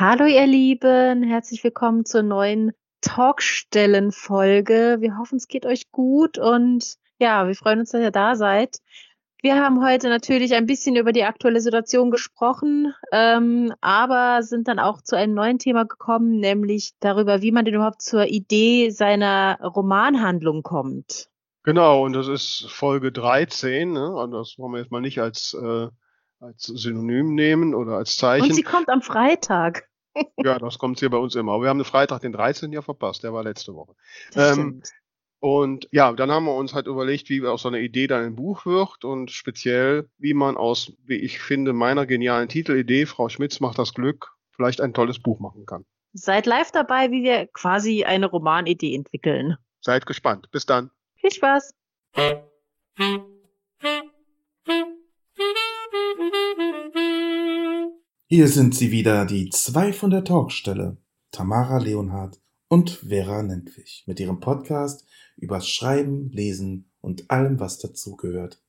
Hallo ihr Lieben, herzlich willkommen zur neuen Talkstellen-Folge. Wir hoffen, es geht euch gut und ja, wir freuen uns, dass ihr da seid. Wir haben heute natürlich ein bisschen über die aktuelle Situation gesprochen, ähm, aber sind dann auch zu einem neuen Thema gekommen, nämlich darüber, wie man denn überhaupt zur Idee seiner Romanhandlung kommt. Genau, und das ist Folge 13. Ne? Und das wollen wir jetzt mal nicht als, äh, als Synonym nehmen oder als Zeichen. Und sie kommt am Freitag. Ja, das kommt hier bei uns immer. Aber wir haben den Freitag, den 13. ja verpasst. Der war letzte Woche. Ähm, und ja, dann haben wir uns halt überlegt, wie aus so einer Idee dann ein Buch wird und speziell, wie man aus, wie ich finde, meiner genialen Titelidee, Frau Schmitz macht das Glück, vielleicht ein tolles Buch machen kann. Seid live dabei, wie wir quasi eine Romanidee entwickeln. Seid gespannt. Bis dann. Viel Spaß. Hier sind sie wieder, die zwei von der Talkstelle, Tamara Leonhardt und Vera Nentwich, mit ihrem Podcast übers Schreiben, Lesen und allem, was dazugehört.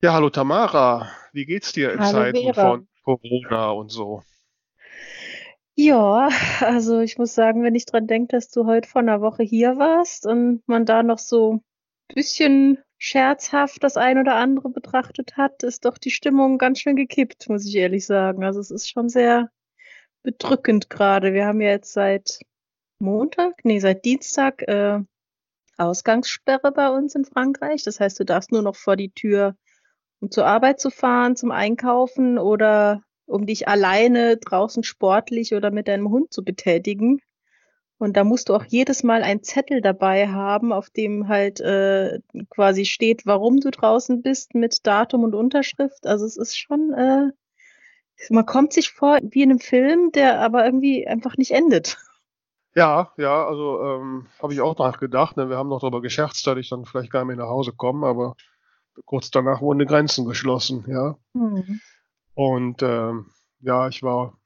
Ja, hallo Tamara, wie geht's dir in Hallo Zeiten Vera. von Corona und so? Ja, also ich muss sagen, wenn ich dran denke, dass du heute vor einer Woche hier warst und man da noch so ein bisschen scherzhaft das ein oder andere betrachtet hat, ist doch die Stimmung ganz schön gekippt, muss ich ehrlich sagen. Also es ist schon sehr bedrückend gerade. Wir haben ja jetzt seit Montag, nee, seit Dienstag äh, Ausgangssperre bei uns in Frankreich. Das heißt, du darfst nur noch vor die Tür, um zur Arbeit zu fahren, zum Einkaufen oder um dich alleine draußen sportlich oder mit deinem Hund zu betätigen. Und da musst du auch jedes Mal einen Zettel dabei haben, auf dem halt äh, quasi steht, warum du draußen bist, mit Datum und Unterschrift. Also es ist schon, äh, man kommt sich vor wie in einem Film, der aber irgendwie einfach nicht endet. Ja, ja, also ähm, habe ich auch nachgedacht. Ne? Wir haben noch darüber gescherzt, dass ich dann vielleicht gar nicht mehr nach Hause komme, aber kurz danach wurden die Grenzen geschlossen, ja. Hm. Und ähm, ja, ich war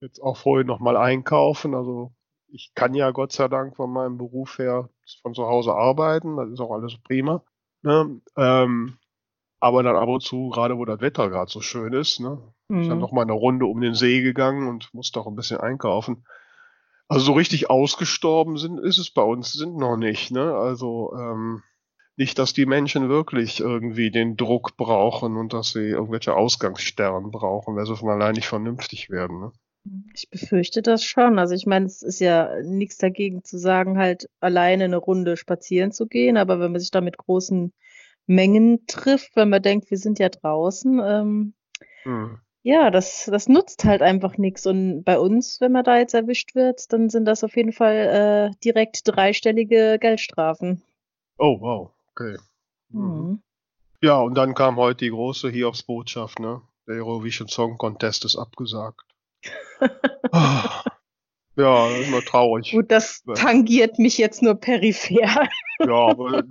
jetzt auch vorhin nochmal einkaufen. Also ich kann ja Gott sei Dank von meinem Beruf her von zu Hause arbeiten. Das ist auch alles prima. Ne? Ähm, aber dann ab und zu, gerade wo das Wetter gerade so schön ist, ne, ich dann Mhm. noch mal eine Runde um den See gegangen und musste auch ein bisschen einkaufen. Also so richtig ausgestorben sind, ist es bei uns, sind noch nicht. Ne? Also ähm, nicht, dass die Menschen wirklich irgendwie den Druck brauchen und dass sie irgendwelche Ausgangssperren brauchen, weil sie von allein nicht vernünftig werden. Ne? Ich befürchte das schon. Also ich meine, es ist ja nichts dagegen zu sagen, halt alleine eine Runde spazieren zu gehen, aber wenn man sich da mit großen Mengen trifft, wenn man denkt, wir sind ja draußen, ähm, Hm. ja, das, das nutzt halt einfach nichts. Und bei uns, wenn man da jetzt erwischt wird, dann sind das auf jeden Fall äh, direkt dreistellige Geldstrafen. Oh, wow, okay. Mhm. Mhm. Ja, und dann kam heute die große Hiobsbotschaft, ne? Der Eurovision Song Contest ist abgesagt. Ah. ja, immer traurig. Gut, das Ja. tangiert mich jetzt nur peripher. Ja, aber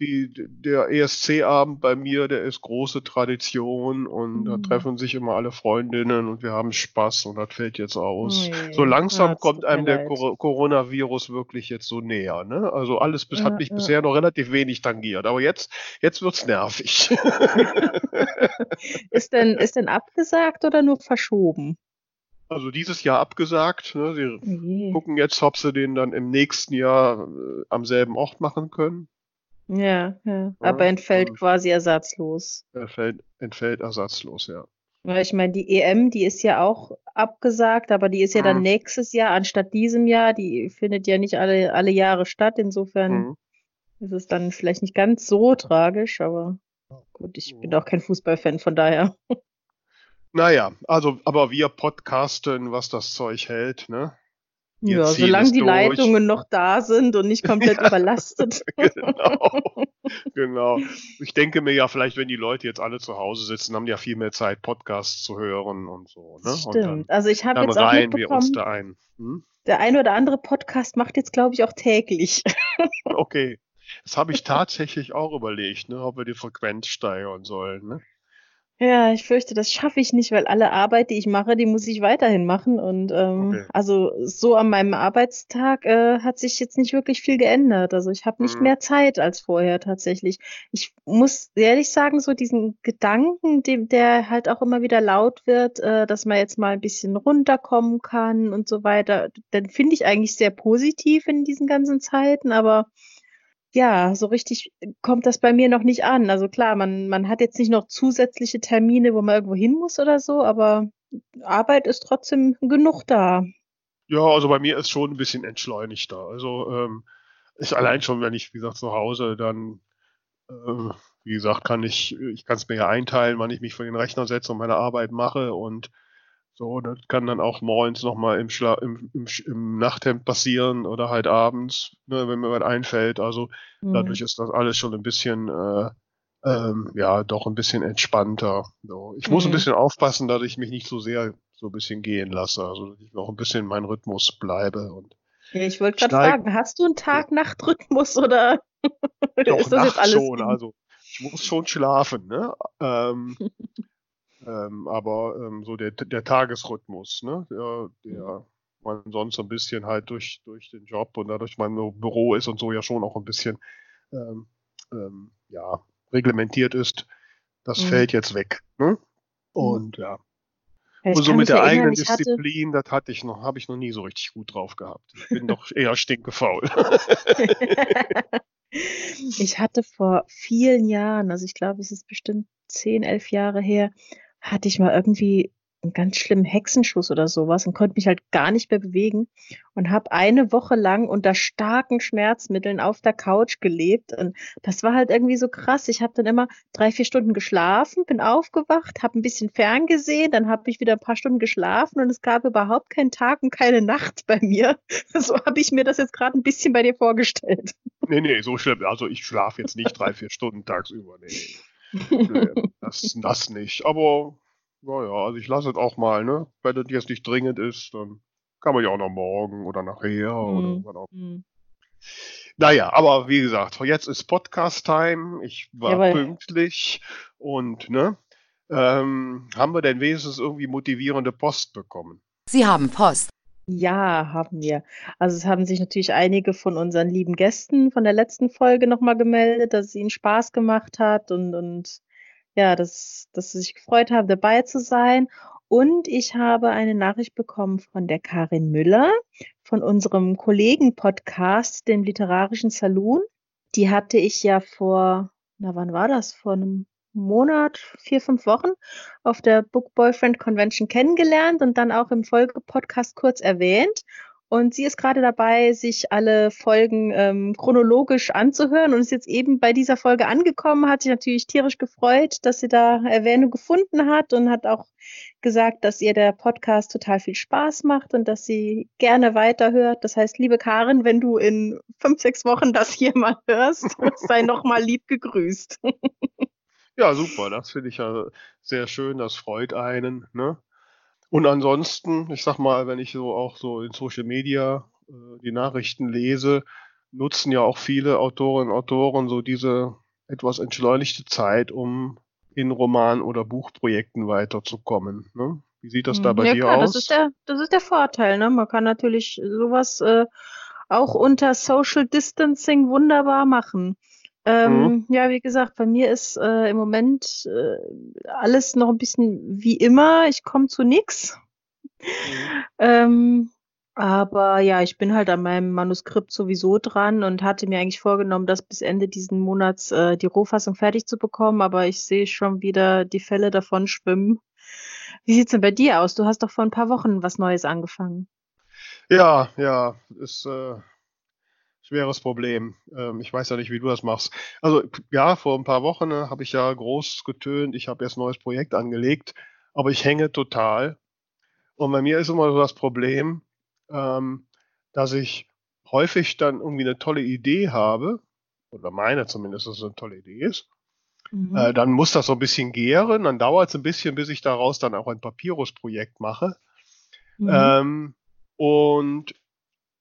die, der ESC-Abend bei mir, der ist große Tradition und da Mhm. treffen sich immer alle Freundinnen und wir haben Spaß und das fällt jetzt aus. Ui, So langsam ja, kommt einem der. Cor Coronavirus wirklich jetzt so näher, ne? Also alles bis, Ja, hat mich ja. bisher noch relativ wenig tangiert, aber jetzt, jetzt wird's nervig. Ist denn, ist denn abgesagt oder nur verschoben? Also dieses Jahr abgesagt, ne? Sie Je. gucken jetzt, ob sie den dann im nächsten Jahr äh, am selben Ort machen können. Ja, ja. Aber Ja, entfällt quasi ersatzlos. Er fällt, entfällt ersatzlos, ja. Weil ich meine, die EM, die ist ja auch abgesagt, aber die ist ja dann Mhm. nächstes Jahr anstatt diesem Jahr. Die findet ja nicht alle, alle Jahre statt. Insofern Mhm. ist es dann vielleicht nicht ganz so tragisch, aber gut, ich bin auch kein Fußballfan, von daher. Naja, also, aber wir podcasten, was das Zeug hält, ne? Wir Ja, solange die durch. Leitungen noch da sind und nicht komplett überlastet. Genau. genau. Ich denke mir ja, vielleicht, wenn die Leute jetzt alle zu Hause sitzen, haben die ja viel mehr Zeit, Podcasts zu hören und so, ne? Und dann, Stimmt. Also ich habe jetzt auch wir mitbekommen, da ein. Hm? der ein oder andere Podcast macht jetzt, glaube ich, auch täglich. Okay. Das habe ich tatsächlich auch überlegt, ne, ob wir die Frequenz steigern sollen, ne? Ja, ich fürchte, das schaffe ich nicht, weil alle Arbeit, die ich mache, die muss ich weiterhin machen. Und ähm, Okay. also so an meinem Arbeitstag äh, hat sich jetzt nicht wirklich viel geändert. Also ich habe nicht Mhm. mehr Zeit als vorher tatsächlich. Ich muss ehrlich sagen, so diesen Gedanken, dem, der halt auch immer wieder laut wird, äh, dass man jetzt mal ein bisschen runterkommen kann und so weiter, den finde ich eigentlich sehr positiv in diesen ganzen Zeiten, aber ja, so richtig kommt das bei mir noch nicht an. Also klar, man, man hat jetzt nicht noch zusätzliche Termine, wo man irgendwo hin muss oder so, aber Arbeit ist trotzdem genug da. Ja, also bei mir ist schon ein bisschen entschleunigter. Also ähm, ist allein schon, wenn ich, wie gesagt, zu Hause dann, äh, wie gesagt, kann ich, ich kann es mir ja einteilen, wann ich mich vor den Rechner setze und meine Arbeit mache und so, das kann dann auch morgens nochmal im, Schla im, im, im Nachthemd passieren oder halt abends, ne, wenn mir was einfällt. Also Hm. dadurch ist das alles schon ein bisschen, äh, ähm, ja, doch ein bisschen entspannter. So. Ich muss ein Mhm. bisschen aufpassen, dass ich mich nicht so sehr so ein bisschen gehen lasse, also dass ich auch ein bisschen in meinem Rhythmus bleibe und Ja, ich wollte gerade fragen, hast du einen Tag-Nacht-Rhythmus oder doch ist das jetzt nachts alles? schon, also ich muss schon schlafen, ne? Ähm, ähm, aber ähm, so der, der Tagesrhythmus, ne? Der, der man sonst so ein bisschen halt durch, durch den Job und dadurch mein Büro ist und so ja schon auch ein bisschen ähm, ähm, ja, reglementiert ist, das Mhm. fällt jetzt weg. Ne? Und ja. Ja, ich Und so mit der erinnern, eigenen ich hatte, Disziplin, das hatte ich noch, habe ich noch nie so richtig gut drauf gehabt. Ich bin doch eher stinkefaul. ich hatte vor vielen Jahren, also ich glaube, es ist bestimmt zehn, elf Jahre her, hatte ich mal irgendwie einen ganz schlimmen Hexenschuss oder sowas und konnte mich halt gar nicht mehr bewegen und habe eine Woche lang unter starken Schmerzmitteln auf der Couch gelebt und das war halt irgendwie so krass. Ich habe dann immer drei, vier Stunden geschlafen, bin aufgewacht, habe ein bisschen ferngesehen, dann habe ich wieder ein paar Stunden geschlafen und es gab überhaupt keinen Tag und keine Nacht bei mir. So habe ich mir das jetzt gerade ein bisschen bei dir vorgestellt. nee, nee, so schlimm. Also ich schlafe jetzt nicht drei, vier Stunden tagsüber. Nee, nee das, das nicht. Aber naja, also ich lasse es auch mal, ne? Wenn das jetzt nicht dringend ist, dann kann man ja auch noch morgen oder nachher oder Mhm. wann auch. Hm. Naja, aber wie gesagt, jetzt ist Podcast-Time. Ich war Jawohl. pünktlich und ne? Ähm, haben wir denn wenigstens irgendwie motivierende Post bekommen? Sie haben Post. Ja, haben wir. Also es haben sich natürlich einige von unseren lieben Gästen von der letzten Folge nochmal gemeldet, dass es ihnen Spaß gemacht hat und, und ja, dass, dass sie sich gefreut haben, dabei zu sein. Und ich habe eine Nachricht bekommen von der Karin Müller von unserem Kollegen-Podcast, dem Literarischen Saloon. Die hatte ich ja vor, na wann war das? Vor einem Monat, vier, fünf Wochen auf der Book Boyfriend Convention kennengelernt und dann auch im Folgepodcast kurz erwähnt. Und sie ist gerade dabei, sich alle Folgen ähm, chronologisch anzuhören und ist jetzt eben bei dieser Folge angekommen, hat sich natürlich tierisch gefreut, dass sie da Erwähnung gefunden hat und hat auch gesagt, dass ihr der Podcast total viel Spaß macht und dass sie gerne weiterhört. Das heißt, liebe Karin, wenn du in fünf, sechs Wochen das hier mal hörst, sei nochmal lieb gegrüßt. Ja, super, das finde ich ja sehr schön, das freut einen, ne? Und ansonsten, ich sag mal, wenn ich so auch so in Social Media äh, die Nachrichten lese, nutzen ja auch viele Autorinnen und Autoren so diese etwas entschleunigte Zeit, um in Roman- oder Buchprojekten weiterzukommen. Ne? Wie sieht das da bei ja, dir klar, aus? Das ist der, das ist der Vorteil. Ne? Man kann natürlich sowas äh, auch unter Social Distancing wunderbar machen. Ähm, Ja, wie gesagt, bei mir ist äh, im Moment äh, alles noch ein bisschen wie immer. Ich komme zu nix. Ähm, aber ja, ich bin halt an meinem Manuskript sowieso dran und hatte mir eigentlich vorgenommen, das bis Ende diesen Monats äh, die Rohfassung fertig zu bekommen, aber ich sehe schon wieder die Fälle davon schwimmen. Wie sieht's denn bei dir aus? Du hast doch vor ein paar Wochen was Neues angefangen. Ja, ja, ist äh, schweres Problem. Ähm, ich weiß ja nicht, wie du das machst. Also ja, vor ein paar Wochen ne, habe ich ja groß getönt, ich habe jetzt ein neues Projekt angelegt, aber ich hänge total. Und bei mir ist immer so das Problem, ähm, dass ich häufig dann irgendwie eine tolle Idee habe, oder meine zumindest, dass es eine tolle Idee ist. Mhm. Äh, dann muss das so ein bisschen gären, dann dauert es ein bisschen, bis ich daraus dann auch ein Papyrus-Projekt mache. Mhm. Ähm, und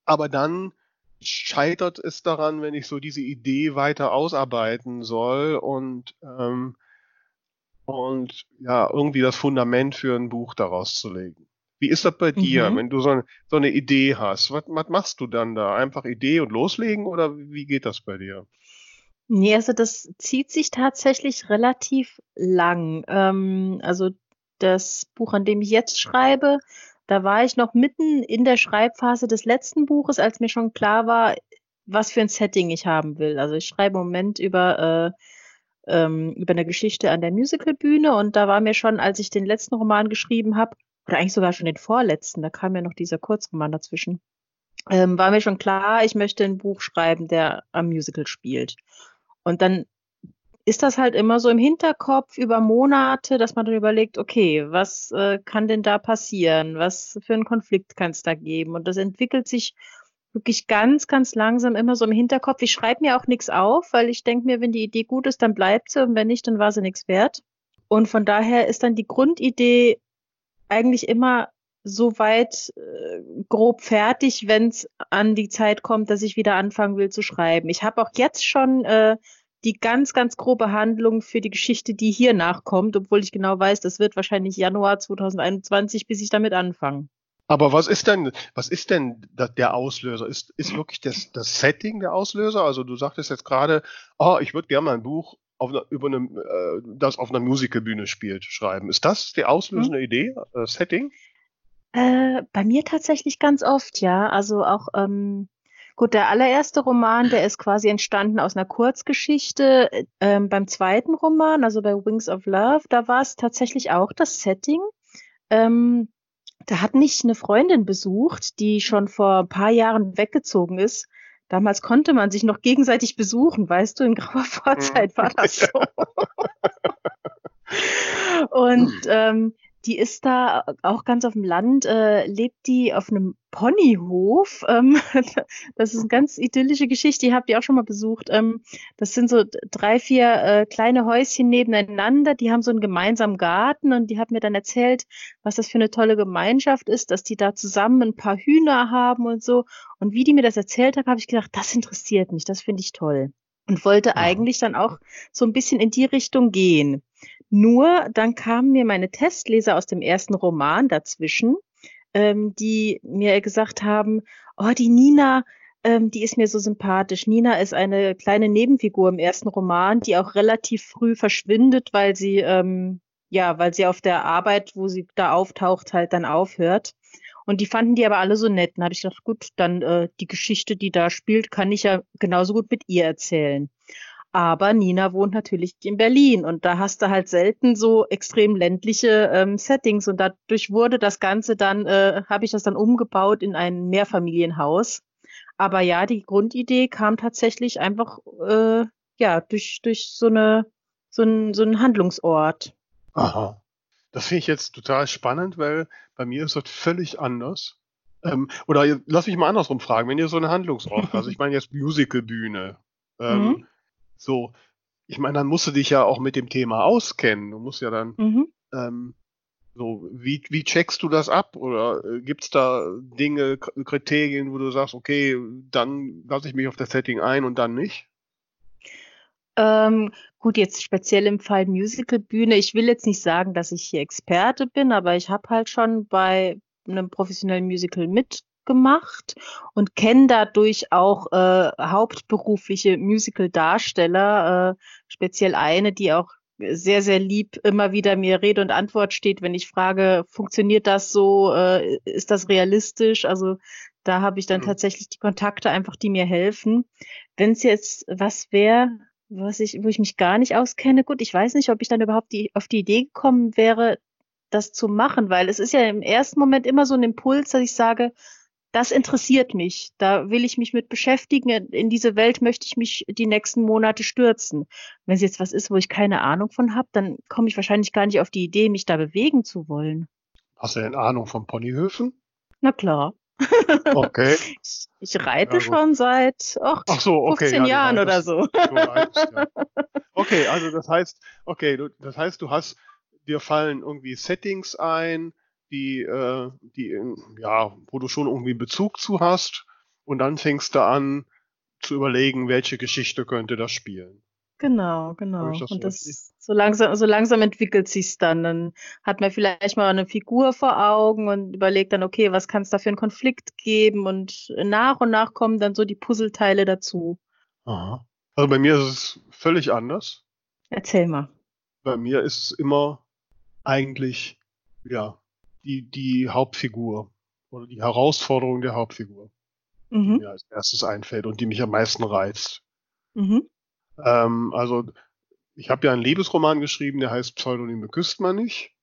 aber dann scheitert es daran, wenn ich so diese Idee weiter ausarbeiten soll und ähm, und ja, irgendwie das Fundament für ein Buch daraus zu legen. Wie ist das bei dir, Mhm. wenn du so, eine- so eine Idee hast? Was, was machst du dann da? Einfach Idee und loslegen oder wie geht das bei dir? Nee, also das zieht sich tatsächlich relativ lang. Ähm, also das Buch, an dem ich jetzt schreibe, da war ich noch mitten in der Schreibphase des letzten Buches, als mir schon klar war, was für ein Setting ich haben will. Also ich schreibe im Moment über, äh, ähm, über eine Geschichte an der Musicalbühne und da war mir schon, als ich den letzten Roman geschrieben habe, oder eigentlich sogar schon den vorletzten, da kam ja noch dieser Kurzroman dazwischen, ähm, war mir schon klar, ich möchte ein Buch schreiben, der am Musical spielt. Und dann ist das halt immer so im Hinterkopf über Monate, dass man dann überlegt, okay, was äh, kann denn da passieren? Was für einen Konflikt kann es da geben? Und das entwickelt sich wirklich ganz, ganz langsam immer so im Hinterkopf. Ich schreibe mir auch nichts auf, weil ich denke mir, wenn die Idee gut ist, dann bleibt sie und wenn nicht, dann war sie nichts wert. Und von daher ist dann die Grundidee eigentlich immer so weit äh, grob fertig, wenn es an die Zeit kommt, dass ich wieder anfangen will zu schreiben. Ich habe auch jetzt schon äh, die ganz, ganz grobe Handlung für die Geschichte, die hier nachkommt, obwohl ich genau weiß, das wird wahrscheinlich Januar 2021, bis ich damit anfange. Aber was ist denn, was ist denn der Auslöser? Ist, ist wirklich das, das Setting der Auslöser? Also du sagtest jetzt gerade, oh, ich würde gerne mal ein Buch auf einer, über eine, äh, das auf einer Musicalbühne spielt, schreiben. Ist das die auslösende Idee, äh, Setting? Äh, bei mir tatsächlich ganz oft, ja. Also auch, ähm, gut, der allererste Roman, der ist quasi entstanden aus einer Kurzgeschichte. Äh, Ähm, beim zweiten Roman, also bei Wings of Love, da war es tatsächlich auch das Setting. Ähm, da hat mich eine Freundin besucht, die schon vor ein paar Jahren weggezogen ist. Damals konnte man sich noch gegenseitig besuchen, weißt du, in grauer Vorzeit war das so. Und ähm, die ist da auch ganz auf dem Land, äh, lebt die auf einem Ponyhof. Ähm, das ist eine ganz idyllische Geschichte, die habt ihr auch schon mal besucht. Ähm, das sind so drei, vier äh, kleine Häuschen nebeneinander, die haben so einen gemeinsamen Garten und die hat mir dann erzählt, was das für eine tolle Gemeinschaft ist, dass die da zusammen ein paar Hühner haben und so. Und wie die mir das erzählt hat, habe ich gedacht, das interessiert mich, das finde ich toll. Und wollte Ja. eigentlich dann auch so ein bisschen in die Richtung gehen. Nur dann kamen mir meine Testleser aus dem ersten Roman dazwischen, ähm, die mir gesagt haben, oh, die Nina, ähm, die ist mir so sympathisch. Nina ist eine kleine Nebenfigur im ersten Roman, die auch relativ früh verschwindet, weil sie, ähm, ja, weil sie auf der Arbeit, wo sie da auftaucht, halt dann aufhört. Und die fanden die aber alle so nett. Dann habe ich gedacht, gut, dann äh, die Geschichte, die da spielt, kann ich ja genauso gut mit ihr erzählen. Aber Nina wohnt natürlich in Berlin und da hast du halt selten so extrem ländliche ähm, Settings und dadurch wurde das Ganze dann, äh, habe ich das dann umgebaut in ein Mehrfamilienhaus. Aber ja, die Grundidee kam tatsächlich einfach äh, ja durch durch so eine so ein so ein Handlungsort. Aha. Das finde ich jetzt total spannend, weil bei mir ist das völlig anders. Ähm, oder lass mich mal andersrum fragen, wenn ihr so eine Handlungsort, also ich meine jetzt Musicalbühne, ähm, Mhm. So, ich meine, dann musst du dich ja auch mit dem Thema auskennen. Du musst ja dann, Mhm. ähm, so, wie, wie checkst du das ab? Oder äh, gibt's da Dinge, K- Kriterien, wo du sagst, okay, dann lasse ich mich auf das Setting ein und dann nicht? Ähm, gut, jetzt speziell im Fall Musicalbühne. Ich will jetzt nicht sagen, dass ich hier Experte bin, aber ich habe halt schon bei einem professionellen Musical mitgemacht und kenne dadurch auch äh, hauptberufliche Musical-Darsteller, äh, speziell eine, die auch sehr, sehr lieb immer wieder mir Rede und Antwort steht, wenn ich frage, funktioniert das so, äh, ist das realistisch? Also da habe ich dann Mhm. tatsächlich die Kontakte einfach, die mir helfen. Wenn es jetzt was wäre, was ich, wo ich mich gar nicht auskenne, gut, ich weiß nicht, ob ich dann überhaupt die, auf die Idee gekommen wäre, das zu machen, weil es ist ja im ersten Moment immer so ein Impuls, dass ich sage, das interessiert mich, da will ich mich mit beschäftigen, in diese Welt möchte ich mich die nächsten Monate stürzen. Wenn es jetzt was ist, wo ich keine Ahnung von habe, dann komme ich wahrscheinlich gar nicht auf die Idee, mich da bewegen zu wollen. Hast du denn Ahnung von Ponyhöfen? Na klar. Okay. Ich, ich reite Ja, schon seit ach, Ach so, okay. 15 ja, Jahren oder reitest- so. Du reitest, ja. Okay, also das heißt, okay, das heißt, du hast, dir fallen irgendwie Settings ein, die, äh, die, in, ja, wo du schon irgendwie Bezug zu hast, und dann fängst du an zu überlegen, welche Geschichte könnte das spielen. Genau, genau. Das Und das so langsam, so langsam entwickelt sich's dann. Dann hat man vielleicht mal eine Figur vor Augen und überlegt dann, okay, was kann es da für einen Konflikt geben? Und nach und nach kommen dann so die Puzzleteile dazu. Aha. Also bei mir ist es völlig anders. Erzähl mal. Bei mir ist es immer eigentlich, ja, die, die Hauptfigur oder die Herausforderung der Hauptfigur, die Mhm. mir als erstes einfällt und die mich am meisten reizt. Mhm. Ähm, also ich habe ja einen Liebesroman geschrieben, der heißt Pseudonyme küsst man nicht.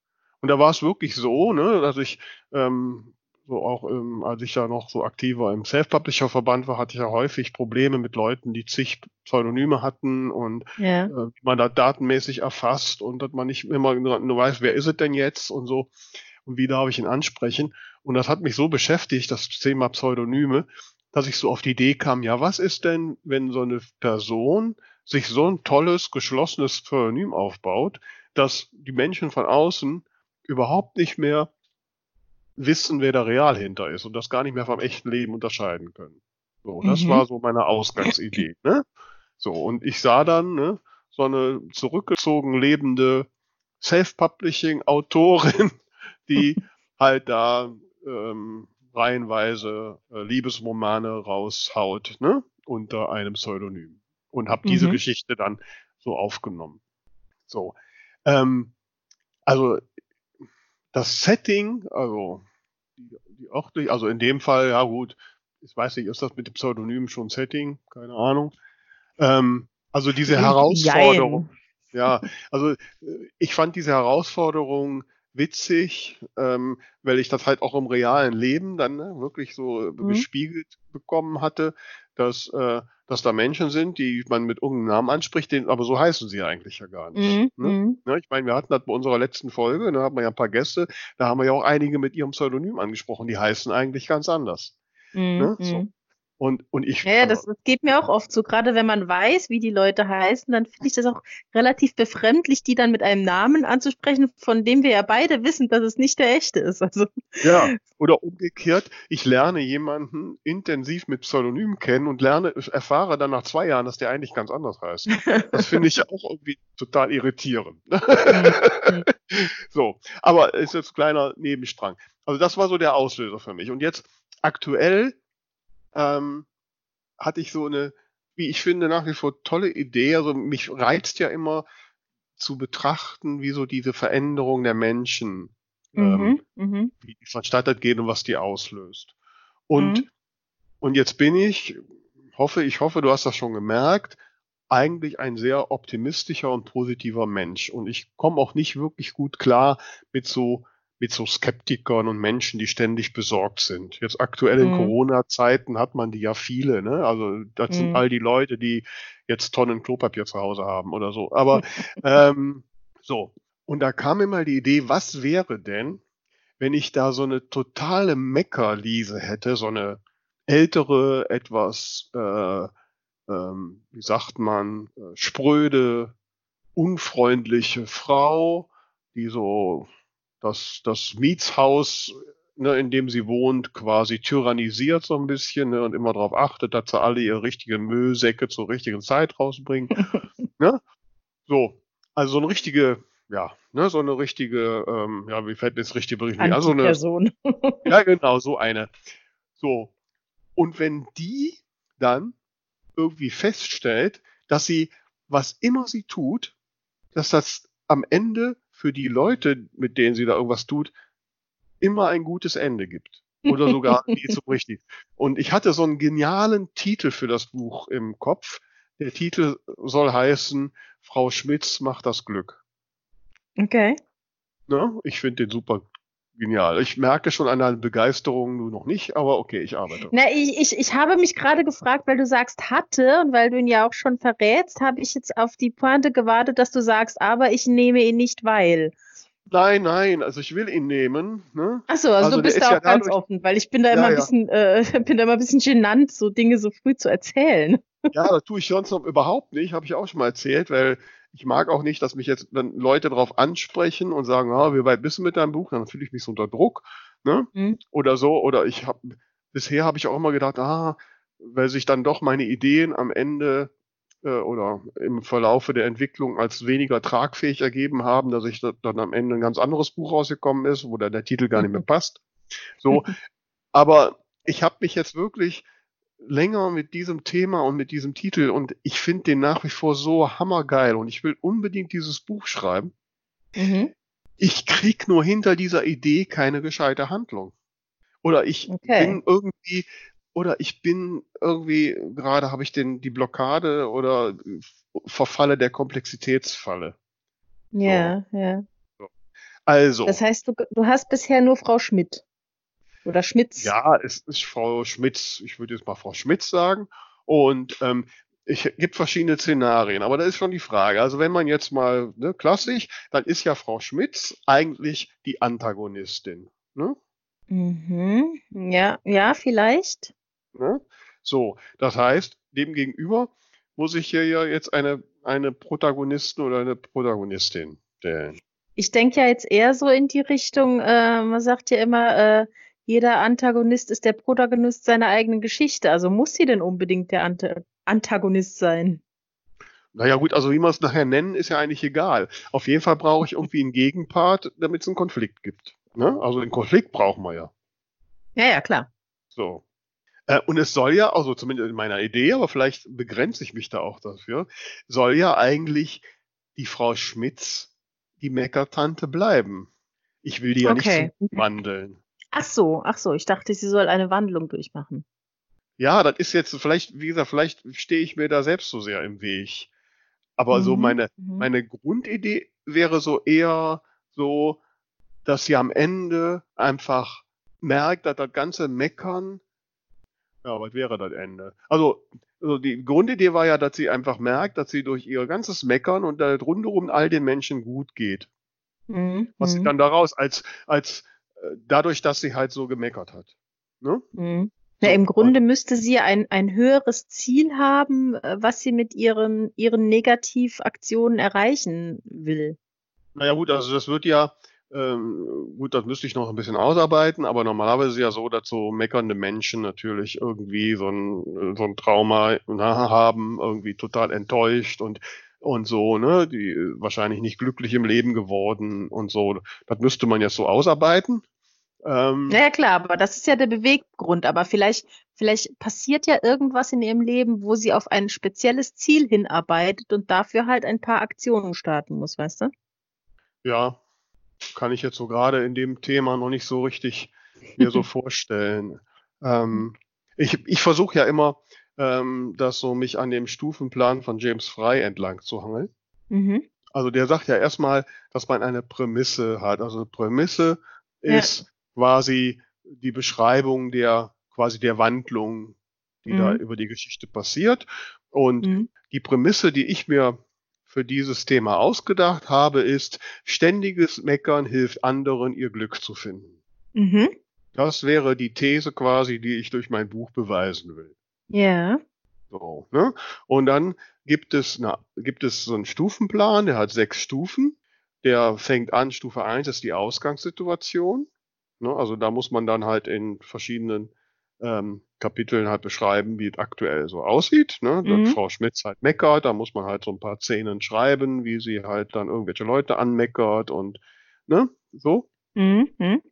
Und da war es wirklich so, ne, dass ich ähm, so auch, ähm, als ich ja noch so aktiv war im Self-Publisher-Verband war, hatte ich ja häufig Probleme mit Leuten, die zig Pseudonyme hatten und Ja. äh, wie man da datenmäßig erfasst und dass man nicht immer nur nur weiß, wer ist es denn jetzt und so und wie darf ich ihn ansprechen. Und das hat mich so beschäftigt, das Thema Pseudonyme, dass ich so auf die Idee kam, ja, was ist denn, wenn so eine Person sich so ein tolles, geschlossenes Pseudonym aufbaut, dass die Menschen von außen überhaupt nicht mehr wissen, wer da real hinter ist und das gar nicht mehr vom echten Leben unterscheiden können. So, das Mhm. war so meine Ausgangsidee. Ne? So, und ich sah dann ne, so eine zurückgezogen lebende Self-Publishing-Autorin, die halt da ähm, reihenweise äh, Liebesromane raushaut, ne, unter einem Pseudonym. Und habe diese Mhm. Geschichte dann so aufgenommen. So. Ähm, also das Setting, also die, die örtlich, also in dem Fall, ja gut, ich weiß nicht, ist das mit dem Pseudonym schon Setting? Keine Ahnung. Ähm, also diese Herausforderung. Ja, also äh, ich fand diese Herausforderung witzig, ähm, weil ich das halt auch im realen Leben dann ne, wirklich so Mhm. gespiegelt bekommen hatte, dass, äh, dass da Menschen sind, die man mit irgendeinem Namen anspricht, den, aber so heißen sie eigentlich ja gar nicht. Mhm. Ne? Mhm. Ne, ich meine, wir hatten das bei unserer letzten Folge, da hatten wir ja ein paar Gäste, da haben wir ja auch einige mit ihrem Pseudonym angesprochen, die heißen eigentlich ganz anders. Ne? Mhm. So. Mhm. Und, und ich, Ja, ja, das, das geht mir auch oft so. Gerade wenn man weiß, wie die Leute heißen, dann finde ich das auch relativ befremdlich, die dann mit einem Namen anzusprechen, von dem wir ja beide wissen, dass es nicht der echte ist. Also, Ja, oder umgekehrt, ich lerne jemanden intensiv mit Pseudonym kennen und lerne, erfahre dann nach zwei Jahren, dass der eigentlich ganz anders heißt. Das finde ich auch irgendwie total irritierend. Mhm. So, aber ist jetzt ein kleiner Nebenstrang. Also das war so der Auslöser für mich. Und jetzt aktuell ähm, hatte ich so eine, wie ich finde, nach wie vor tolle Idee. Also mich reizt ja immer zu betrachten, wie so diese Veränderung der Menschen ähm, Mhm. Mhm. wie die vonstatten geht und was die auslöst. Und, Mhm. und jetzt bin ich, hoffe, ich hoffe, du hast das schon gemerkt, eigentlich ein sehr optimistischer und positiver Mensch. Und ich komme auch nicht wirklich gut klar mit so, mit so Skeptikern und Menschen, die ständig besorgt sind. Jetzt aktuell in Mhm. Corona-Zeiten hat man die ja viele, ne? Also das sind Mhm. all die Leute, die jetzt Tonnen Klopapier zu Hause haben oder so. Aber ähm, so. Und da kam mir mal die Idee, was wäre denn, wenn ich da so eine totale Meckerliese hätte, so eine ältere, etwas, äh, ähm, wie sagt man, äh, spröde, unfreundliche Frau, die so das, das Mietshaus, ne, in dem sie wohnt, quasi tyrannisiert so ein bisschen ne, und immer darauf achtet, dass sie alle ihre richtigen Müllsäcke zur richtigen Zeit rausbringen. ne? So, also so eine richtige, ja, ne, so eine richtige, ähm, ja, wie fällt mir das richtige Begriff? ein? Also eine, Antiperson. ja, genau, so eine. So. Und wenn die dann irgendwie feststellt, dass sie, was immer sie tut, dass das am Ende für die Leute, mit denen sie da irgendwas tut, immer ein gutes Ende gibt. Oder sogar nie zum richtig. Und ich hatte so einen genialen Titel für das Buch im Kopf. Der Titel soll heißen, Frau Schmitz macht das Glück. Okay. Ne? Ich finde den super genial. Ich merke schon an deiner Begeisterung nur noch nicht, aber okay, ich arbeite. Na, ich, ich, ich habe mich gerade gefragt, weil du sagst hatte und weil du ihn ja auch schon verrätst, habe ich jetzt auf die Pointe gewartet, dass du sagst, aber ich nehme ihn nicht, weil. Nein, nein, also ich will ihn nehmen. Ne? Ach so, also, Also du der bist ist da ja auch ganz dadurch- offen, weil ich bin da Ja, immer ein ja. bisschen, äh, bin da immer ein bisschen genannt, so Dinge so früh zu erzählen. Ja, das tue ich sonst noch überhaupt nicht, habe ich auch schon mal erzählt, weil ich mag auch nicht, dass mich jetzt dann Leute darauf ansprechen und sagen, ah, wie weit bist du mit deinem Buch? Dann fühle ich mich so unter Druck, ne? Mhm. Oder so. Oder ich habe bisher habe ich auch immer gedacht, ah, weil sich dann doch meine Ideen am Ende äh, oder im Verlaufe der Entwicklung als weniger tragfähig ergeben haben, dass ich dann am Ende ein ganz anderes Buch rausgekommen ist, wo dann der Titel gar nicht mehr passt. So, aber ich habe mich jetzt wirklich länger mit diesem Thema und mit diesem Titel und ich finde den nach wie vor so hammergeil und ich will unbedingt dieses Buch schreiben. Mhm. Ich krieg nur hinter dieser Idee keine gescheite Handlung. Oder ich okay. bin irgendwie, oder ich bin irgendwie, gerade habe ich den, die Blockade oder verfalle der Komplexitätsfalle. Ja, so. ja. Also. Das heißt, du, du hast bisher nur Frau Schmidt. Oder Schmitz. Ja, es ist Frau Schmitz, ich würde jetzt mal Frau Schmitz sagen. Und ähm, ich gibt verschiedene Szenarien, aber da ist schon die Frage. Also wenn man jetzt mal ne, klassisch, dann ist ja Frau Schmitz eigentlich die Antagonistin. Ne? Mhm. Ja, ja, vielleicht. Ne? So, das heißt, dem gegenüber muss ich hier ja jetzt eine, eine Protagonisten oder eine Protagonistin stellen. Ich denke ja jetzt eher so in die Richtung, äh, man sagt ja immer, äh, jeder Antagonist ist der Protagonist seiner eigenen Geschichte. Also muss sie denn unbedingt der Ant Antagonist sein? Naja gut, also wie man es nachher nennen, ist ja eigentlich egal. Auf jeden Fall brauche ich irgendwie einen Gegenpart, damit es einen Konflikt gibt. Ne? Also den Konflikt brauchen wir ja. Ja, ja, klar. So. Äh, und es soll ja, also zumindest in meiner Idee, aber vielleicht begrenze ich mich da auch dafür, soll ja eigentlich die Frau Schmitz die Meckertante bleiben. Ich will die ja okay. nicht wandeln. Ach so, ach so, ich dachte, sie soll eine Wandlung durchmachen. Ja, das ist jetzt vielleicht, wie gesagt, vielleicht stehe ich mir da selbst so sehr im Weg. Aber mhm. so meine, mhm. meine Grundidee wäre so eher so, dass sie am Ende einfach merkt, dass das ganze Meckern, ja, was wäre das Ende? Also, also die Grundidee war ja, dass sie einfach merkt, dass sie durch ihr ganzes Meckern und da rundherum all den Menschen gut geht. Mhm. Was sie mhm. dann daraus als, als dadurch, dass sie halt so gemeckert hat. Ne? Mhm. Ja, im Grunde müsste sie ein, ein höheres Ziel haben, äh, was sie mit ihren, ihren Negativaktionen erreichen will. Naja gut, also das wird ja, ähm, gut, das müsste ich noch ein bisschen ausarbeiten, aber normalerweise ist es ja so, dass so meckernde Menschen natürlich irgendwie so ein, so ein Trauma haben, irgendwie total enttäuscht und und so, ne, die wahrscheinlich nicht glücklich im Leben geworden und so. Das müsste man jetzt so ausarbeiten. Ähm, ja, klar, aber das ist ja der Beweggrund. Aber vielleicht, vielleicht passiert ja irgendwas in ihrem Leben, wo sie auf ein spezielles Ziel hinarbeitet und dafür halt ein paar Aktionen starten muss, weißt du? Ja, kann ich jetzt so gerade in dem Thema noch nicht so richtig mir so vorstellen. Ähm, ich ich versuche ja immer, ähm, das so mich an dem Stufenplan von James Fry entlang zu hangeln. Mhm. Also der sagt ja erstmal, dass man eine Prämisse hat. Also eine Prämisse ist ja. quasi die Beschreibung der quasi der Wandlung, die mhm. da über die Geschichte passiert. Und mhm. die Prämisse, die ich mir für dieses Thema ausgedacht habe, ist, ständiges Meckern hilft anderen, ihr Glück zu finden. Mhm. Das wäre die These quasi, die ich durch mein Buch beweisen will. Ja. So, ne? Und dann gibt es, na, gibt es so einen Stufenplan, der hat sechs Stufen. Der fängt an, Stufe 1 ist die Ausgangssituation. Ne? Also da muss man dann halt in verschiedenen ähm, Kapiteln halt beschreiben, wie es aktuell so aussieht. Ne? Mhm. Frau Schmitz halt meckert, da muss man halt so ein paar Szenen schreiben, wie sie halt dann irgendwelche Leute anmeckert und ne, so. Mhm. mhm.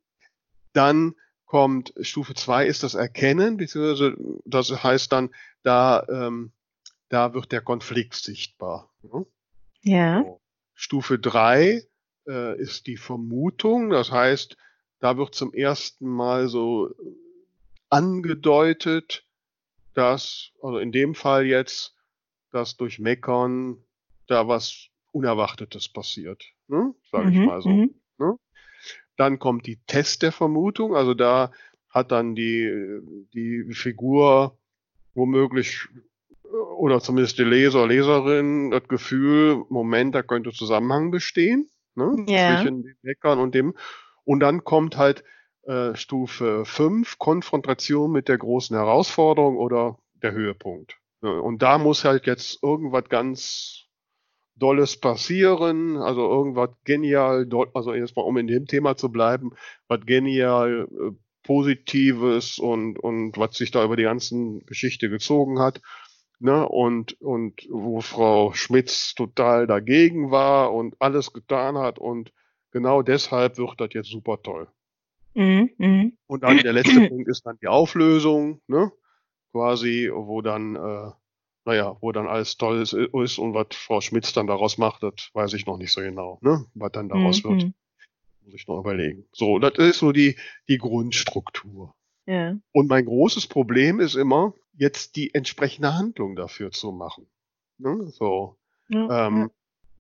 Dann kommt Stufe 2 ist das Erkennen, beziehungsweise das heißt dann, da, ähm, da wird der Konflikt sichtbar. Ne? Ja. So. Stufe 3 äh, ist die Vermutung, das heißt, da wird zum ersten Mal so angedeutet, dass, also in dem Fall jetzt, dass durch Meckern da was Unerwartetes passiert, ne? sage ich mhm, mal so. Mhm. Ne? Dann kommt die Test der Vermutung, also da hat dann die, die Figur womöglich oder zumindest die Leser, Leserin das Gefühl, Moment, da könnte Zusammenhang bestehen, ne? Yeah. zwischen den Meckern und dem. Und dann kommt halt äh, Stufe 5, Konfrontation mit der großen Herausforderung oder der Höhepunkt. Und da muss halt jetzt irgendwas ganz Dolles passieren, also irgendwas genial, also erstmal um in dem Thema zu bleiben, was genial äh, Positives und, und was sich da über die ganzen Geschichte gezogen hat. ne, und, und wo Frau Schmitz total dagegen war und alles getan hat und genau deshalb wird das jetzt super toll. Mhm, mhm. Und dann der letzte Punkt ist dann die Auflösung, ne, quasi, wo dann, äh, naja, wo dann alles toll ist, ist und was Frau Schmitz dann daraus macht, das weiß ich noch nicht so genau, ne, was dann daraus Mhm, wird. mhm. Muss ich noch überlegen. So, das ist so die, die Grundstruktur. Ja. Und mein großes Problem ist immer, jetzt die entsprechende Handlung dafür zu machen. Ne? So, Ja, ähm, ja.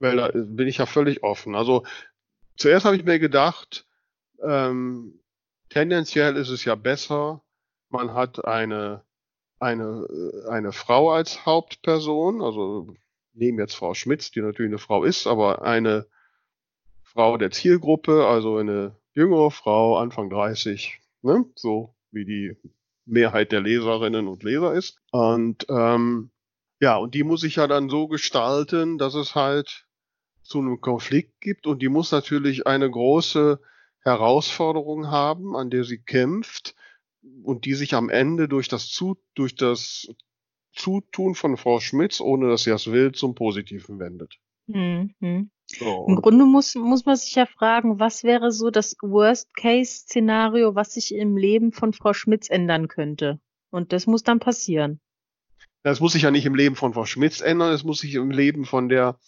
weil da bin ich ja völlig offen. Also zuerst habe ich mir gedacht, ähm, tendenziell ist es ja besser, man hat eine, eine, äh, eine Frau als Hauptperson, also nehmen jetzt Frau Schmitz, die natürlich eine Frau ist, aber eine Frau der Zielgruppe, also eine jüngere Frau, Anfang 30, ne? so wie die Mehrheit der Leserinnen und Leser ist. Und ähm, ja, und die muss ich ja dann so gestalten, dass es halt zu einem Konflikt gibt und die muss natürlich eine große Herausforderung haben, an der sie kämpft und die sich am Ende durch das, Zu durch das Zutun von Frau Schmitz, ohne dass sie das will, zum Positiven wendet. Mhm. So, Im und Grunde muss, muss man sich ja fragen, was wäre so das Worst-Case-Szenario, was sich im Leben von Frau Schmitz ändern könnte? Und das muss dann passieren. das muss sich ja nicht im Leben von Frau Schmitz ändern, es muss sich im Leben von der,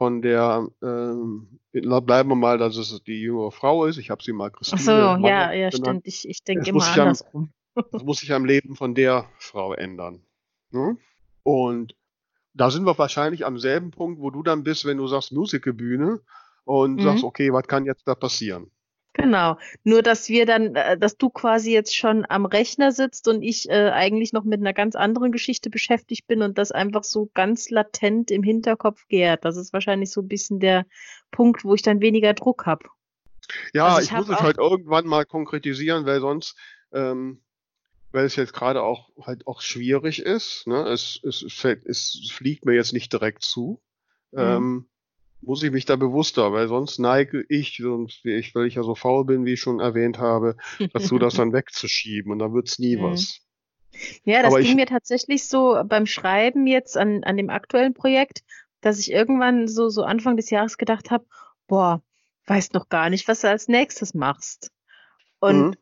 von der, ähm, bleiben wir mal, dass es die jüngere Frau ist. Ich habe sie mal Ach so, Christine ja, ja, genannt. stimmt. Ich, ich denke immer sich am, andersrum. das muss sich am Leben von der Frau ändern. Ne? Und da sind wir wahrscheinlich am selben Punkt, wo du dann bist, wenn du sagst Musicalbühne und sagst, Mhm. okay, was kann jetzt da passieren? Genau. Nur, dass wir dann, äh, dass du quasi jetzt schon am Rechner sitzt und ich äh, eigentlich noch mit einer ganz anderen Geschichte beschäftigt bin und das einfach so ganz latent im Hinterkopf gärt. Das ist wahrscheinlich so ein bisschen der Punkt, wo ich dann weniger Druck habe. Ja, Also ich ich habe muss es halt irgendwann mal konkretisieren, weil sonst, ähm, weil es jetzt gerade auch halt auch schwierig ist, ne? Es, es, fällt, es fliegt mir jetzt nicht direkt zu. Mhm. Ähm, muss ich mich da bewusster, weil sonst neige ich, und ich, weil ich ja so faul bin, wie ich schon erwähnt habe, dazu, das dann wegzuschieben und dann wird's nie Mhm. was. Ja, das Aber ging ich, mir tatsächlich so beim Schreiben jetzt an, an dem aktuellen Projekt, dass ich irgendwann so, so Anfang des Jahres gedacht habe, boah, weißt noch gar nicht, was du als nächstes machst. Und mhm.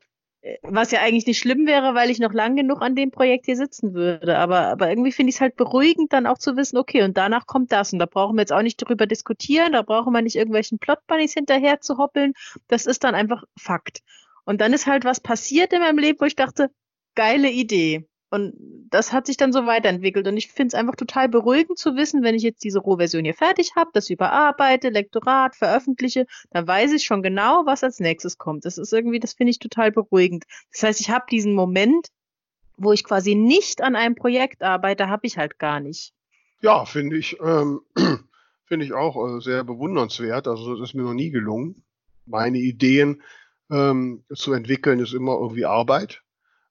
Was ja eigentlich nicht schlimm wäre, weil ich noch lang genug an dem Projekt hier sitzen würde. Aber, aber irgendwie finde ich es halt beruhigend, dann auch zu wissen, okay, und danach kommt das. Und da brauchen wir jetzt auch nicht drüber diskutieren, da brauchen wir nicht irgendwelchen Plot-Bunnies hinterher zu hoppeln. Das ist dann einfach Fakt. Und dann ist halt was passiert in meinem Leben, wo ich dachte, geile Idee. Und das hat sich dann so weiterentwickelt. Und ich finde es einfach total beruhigend zu wissen, wenn ich jetzt diese Rohversion hier fertig habe, das überarbeite, Lektorat, veröffentliche, dann weiß ich schon genau, was als nächstes kommt. Das ist irgendwie, das finde ich total beruhigend. Das heißt, ich habe diesen Moment, wo ich quasi nicht an einem Projekt arbeite, habe ich halt gar nicht. Ja, finde ich, ähm, finde ich auch äh, sehr bewundernswert. Also das ist mir noch nie gelungen. Meine Ideen ähm, zu entwickeln ist immer irgendwie Arbeit.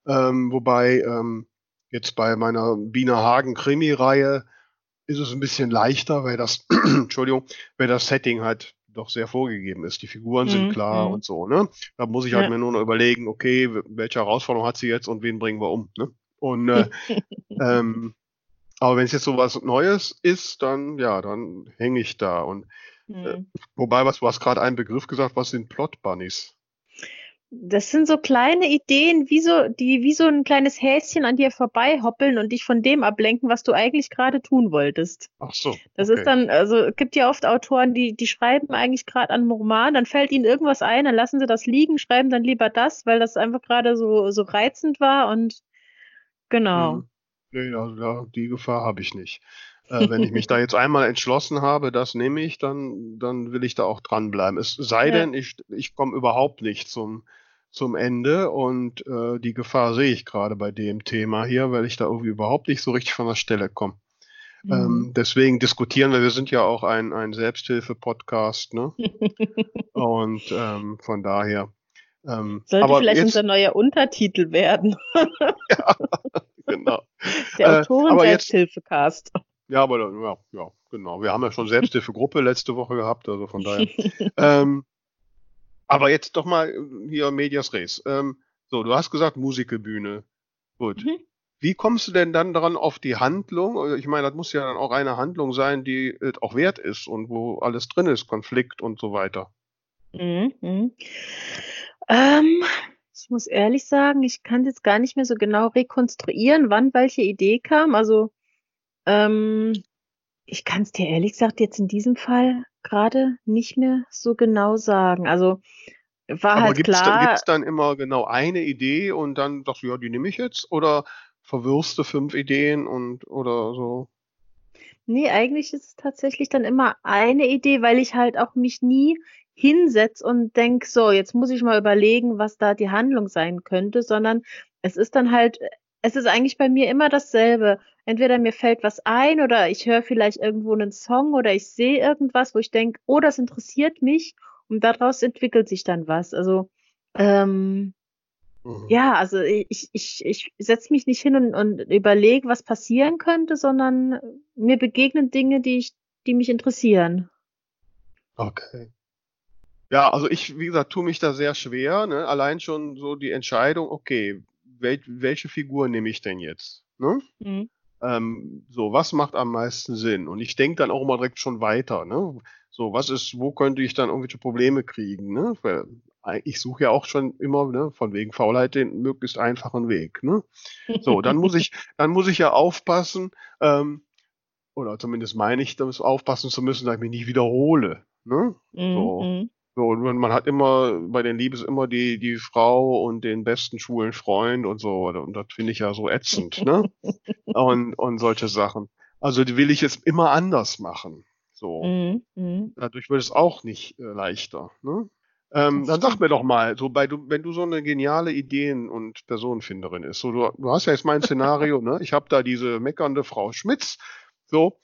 Ähm, wobei ähm, jetzt bei meiner Biene Hagen Krimi-Reihe ist es ein bisschen leichter, weil das, Entschuldigung, weil das Setting halt doch sehr vorgegeben ist. Die Figuren sind Mhm, klar mhm. und so, ne? Da muss ich halt Ja. mir nur noch überlegen, okay, welche Herausforderung hat sie jetzt und wen bringen wir um, ne? Und äh, ähm, aber wenn es jetzt so was Neues ist, dann ja, dann hänge ich da. Und äh, Hm. wobei, was du hast gerade einen Begriff gesagt, was sind Plot Bunnies? Das sind so kleine Ideen, wie so, die wie so ein kleines Häschen an dir vorbeihoppeln und dich von dem ablenken, was du eigentlich gerade tun wolltest. Ach so, Das ist okay. dann, also es gibt ja oft Autoren, die, die schreiben eigentlich gerade an einem Roman, dann fällt ihnen irgendwas ein, dann lassen sie das liegen, schreiben dann lieber das, weil das einfach gerade so, so reizend war und genau. Hm. Nee, also die Gefahr habe ich nicht. Äh, wenn ich mich da jetzt einmal entschlossen habe, das nehme ich, dann, dann will ich da auch dranbleiben. Es sei Ja. denn, ich, ich komme überhaupt nicht zum, zum Ende und äh, die Gefahr sehe ich gerade bei dem Thema hier, weil ich da irgendwie überhaupt nicht so richtig von der Stelle komme. Mhm. Ähm, deswegen diskutieren wir, wir sind ja auch ein, ein Selbsthilfe-Podcast, ne? Und ähm, von daher. Ähm, Sollte vielleicht jetzt, unser neuer Untertitel werden. genau. Der Äh, Ja, aber ja, ja, genau. Wir haben ja schon Selbsthilfegruppe letzte Woche gehabt, also von daher. ähm, aber jetzt doch mal äh, hier Medias Res. Ähm, so, du hast gesagt Musicalbühne. Gut. Mhm. Wie kommst du denn dann daran auf die Handlung? Ich meine, das muss ja dann auch eine Handlung sein, die auch wert ist und wo alles drin ist, Konflikt und so weiter. Mhm. mhm. Ähm, ich muss ehrlich sagen, ich kann jetzt gar nicht mehr so genau rekonstruieren, wann welche Idee kam. Also ähm, ich kann es dir ehrlich gesagt jetzt in diesem Fall gerade nicht mehr so genau sagen. Also war Aber halt gibt's klar. Da, gibt's dann immer genau eine Idee und dann sagst du, ja, die nehme ich jetzt? Oder verwirrst du fünf Ideen und oder so? Nee, eigentlich ist es tatsächlich dann immer eine Idee, weil ich halt auch mich nie hinsetze und denk, so, jetzt muss ich mal überlegen, was da die Handlung sein könnte, sondern es ist dann halt, es ist eigentlich bei mir immer dasselbe. Entweder mir fällt was ein oder ich höre vielleicht irgendwo einen Song oder ich sehe irgendwas, wo ich denk, oh, das interessiert mich und daraus entwickelt sich dann was. Also ähm, Mhm. Ja, also ich, ich, ich setze mich nicht hin und, und überlege, was passieren könnte, sondern mir begegnen Dinge, die ich, die mich interessieren. Okay. Ja, also ich, wie gesagt, tue mich da sehr schwer. Ne? Allein schon so die Entscheidung, okay, wel, welche Figur nehme ich denn jetzt? Ne? Mhm. Ähm, so, was macht am meisten Sinn? Und ich denke dann auch immer direkt schon weiter. Ne? So, was ist, wo könnte ich dann irgendwelche Probleme kriegen? Ne? ich suche ja auch schon immer, ne, von wegen Faulheit den möglichst einfachen Weg. Ne? So, dann muss ich, dann muss ich ja aufpassen, ähm, oder zumindest meine ich, das aufpassen zu müssen, dass ich mich nicht wiederhole. Ne? Mhm. So. Mhm. So, und man hat immer, bei den Liebes immer die, die Frau und den besten schwulen Freund und so. Und das finde ich ja so ätzend, ne? und, und solche Sachen. Also die will ich jetzt immer anders machen. So. Mhm. mhm. Dadurch wird es auch nicht äh, leichter. Ne? Ähm, dann sag mir doch mal, so bei du, wenn du so eine geniale Ideen- und Personenfinderin ist, so du, du hast ja jetzt mein Szenario, ne? Ich habe da diese meckernde Frau Schmitz, so,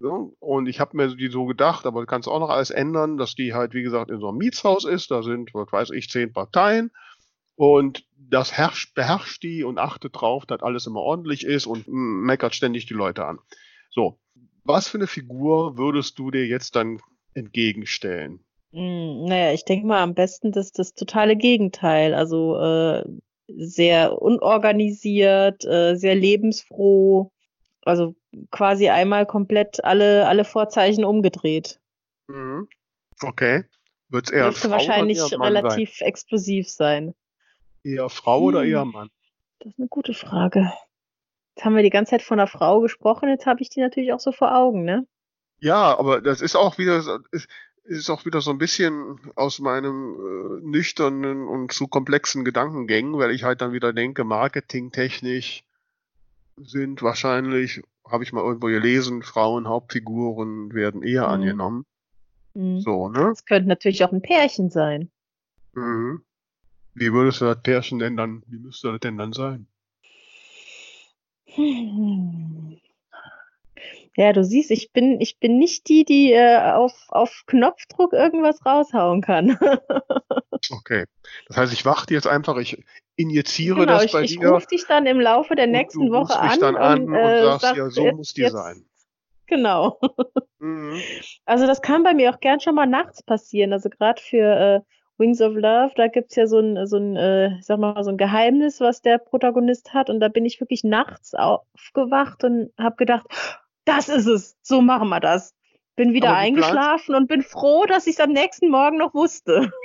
so und ich habe mir die so gedacht, aber du kannst auch noch alles ändern, dass die halt, wie gesagt, in so einem Mietshaus ist, da sind, was weiß ich, zehn Parteien und das herrscht, beherrscht die und achtet drauf, dass alles immer ordentlich ist und meckert ständig die Leute an. So, was für eine Figur würdest du dir jetzt dann entgegenstellen? Hm, naja, ich denke mal am besten das, das totale Gegenteil. Also äh, sehr unorganisiert, äh, sehr lebensfroh. Also quasi einmal komplett alle, alle Vorzeichen umgedreht. Mhm. Okay. Wird es eher Dürfte wahrscheinlich relativ sein? explosiv sein. Eher Frau oder eher Hm, Mann? das ist eine gute Frage. Jetzt haben wir die ganze Zeit von einer Frau gesprochen, jetzt habe ich die natürlich auch so vor Augen, ne? Ja, aber das ist auch wieder, so- ist, ist auch wieder so ein bisschen aus meinem äh, nüchternen und zu komplexen Gedankengängen, weil ich halt dann wieder denke, marketingtechnisch sind wahrscheinlich, habe ich mal irgendwo gelesen, Frauen Hauptfiguren werden eher Mhm. angenommen. Mhm. So, ne? Es könnte natürlich auch ein Pärchen sein. Mhm. Wie würdest du das Pärchen denn dann, wie müsste das denn dann sein? Hm. Ja, du siehst, ich bin, ich bin nicht die, die äh, auf, auf Knopfdruck irgendwas raushauen kann. Okay. Das heißt, ich warte jetzt einfach, ich injiziere Genau, das ich, bei ich dir rufe dich dann im Laufe der und nächsten Woche an dann an und und äh, sagst, sag, ja, so jetzt, muss die jetzt, sein. genau. Mhm. Also das kann bei mir auch gern schon mal nachts passieren. Also gerade für äh, Wings of Love, da gibt's ja so ein, so ein, äh, sag mal, so ein Geheimnis, was der Protagonist hat. Und da bin ich wirklich nachts aufgewacht und habe gedacht, das ist es, so machen wir das. Bin wieder eingeschlafen und bin froh, dass ich es am nächsten Morgen noch wusste.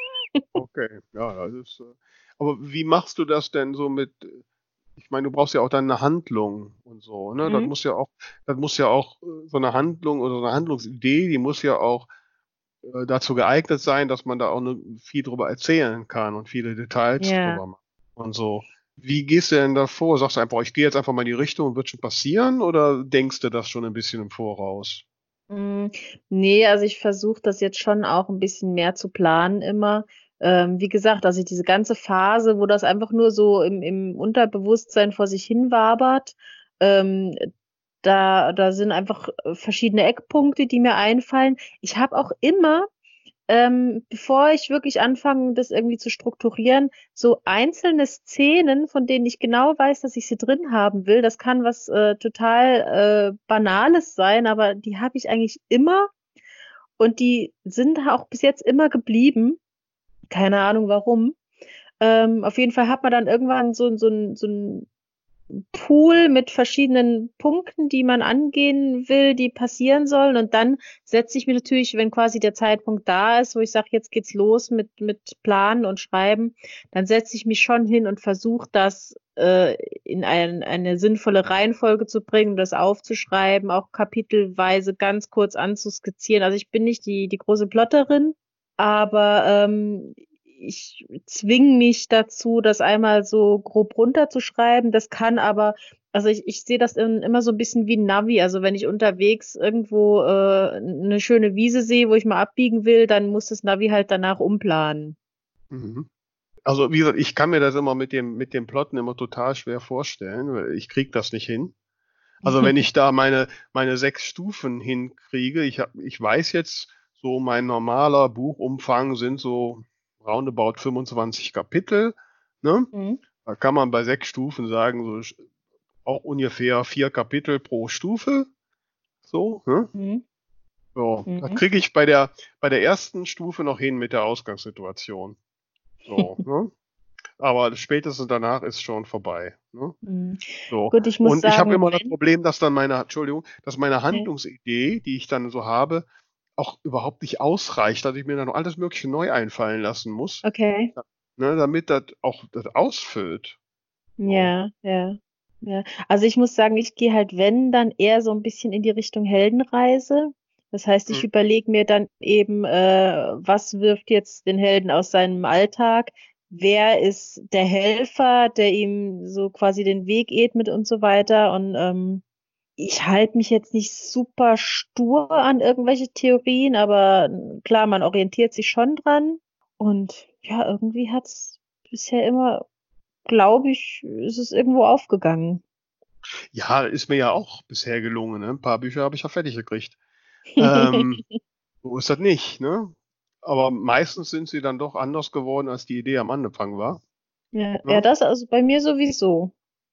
Okay, ja, das ist. Äh, aber wie machst du das denn so mit? Ich meine, du brauchst ja auch dann eine Handlung und so, ne? Das Mhm. muss ja auch, das muss ja auch äh, so eine Handlung oder so eine Handlungsidee, die muss ja auch äh, dazu geeignet sein, dass man da auch ne, viel drüber erzählen kann und viele Details Ja. drüber machen und so. Wie gehst du denn da vor? Sagst du einfach, ich gehe jetzt einfach mal in die Richtung und wird schon passieren oder denkst du das schon ein bisschen im Voraus? Mm, Nee, also ich versuche das jetzt schon auch ein bisschen mehr zu planen immer. Ähm, wie gesagt, also diese ganze Phase, wo das einfach nur so im, im Unterbewusstsein vor sich hin wabert, ähm, da, da sind einfach äh, verschiedene Eckpunkte, die mir einfallen. Ich habe auch immer, ähm, bevor ich wirklich anfange, das irgendwie zu strukturieren, so einzelne Szenen, von denen ich genau weiß, dass ich sie drin haben will. Das kann was äh, total äh, Banales sein, aber die habe ich eigentlich immer und die sind auch bis jetzt immer geblieben. Keine Ahnung warum. Ähm, auf jeden Fall hat man dann irgendwann so, so, so ein Pool mit verschiedenen Punkten, die man angehen will, die passieren sollen. Und dann setze ich mir natürlich, wenn quasi der Zeitpunkt da ist, wo ich sage, jetzt geht's los mit, mit Planen und Schreiben, dann setze ich mich schon hin und versuche das äh, in ein, eine sinnvolle Reihenfolge zu bringen, das aufzuschreiben, auch kapitelweise ganz kurz anzuskizzieren. Also ich bin nicht die, die große Plotterin, aber ähm, ich zwinge mich dazu, das einmal so grob runterzuschreiben. Das kann aber, also ich, ich sehe das in, immer so ein bisschen wie ein Navi. Also wenn ich unterwegs irgendwo äh, eine schöne Wiese sehe, wo ich mal abbiegen will, dann muss das Navi halt danach umplanen. Mhm. Also wie gesagt, ich kann mir das immer mit dem mit dem Plotten immer total schwer vorstellen, weil ich krieg das nicht hin. Also wenn ich da meine meine sechs Stufen hinkriege, ich hab, ich weiß jetzt so mein normaler Buchumfang sind so roundabout 25 Kapitel. Ne? Mhm. Da kann man bei sechs Stufen sagen, so auch ungefähr vier Kapitel pro Stufe. So, ne? Mhm. So, mhm. da kriege ich bei der, bei der ersten Stufe noch hin mit der Ausgangssituation. So, ne? Aber spätestens danach ist schon vorbei. Ne? Mhm. So. Gut, ich muss Und sagen, ich habe immer das Problem, dass dann meine, Entschuldigung, dass meine Handlungsidee, die ich dann so habe, auch überhaupt nicht ausreicht, dass ich mir dann noch alles Mögliche neu einfallen lassen muss. Okay. Ne, damit das auch das ausfüllt. Ja, ja, ja. Also ich muss sagen, ich gehe halt, wenn, dann eher so ein bisschen in die Richtung Heldenreise. Das heißt, ich hm. überlege mir dann eben, äh, was wirft jetzt den Helden aus seinem Alltag? Wer ist der Helfer, der ihm so quasi den Weg ebnet und so weiter? Und ähm, ich halte mich jetzt nicht super stur an irgendwelche Theorien, aber klar, man orientiert sich schon dran. Und ja, irgendwie hat es bisher immer, glaube ich, ist es irgendwo aufgegangen. Ja, ist mir ja auch bisher gelungen. Ne? Ein paar Bücher habe ich ja fertig gekriegt. ähm, so ist das nicht, ne? Aber meistens sind sie dann doch anders geworden, als die Idee am Anfang war. Ja, ja? ja das also bei mir sowieso.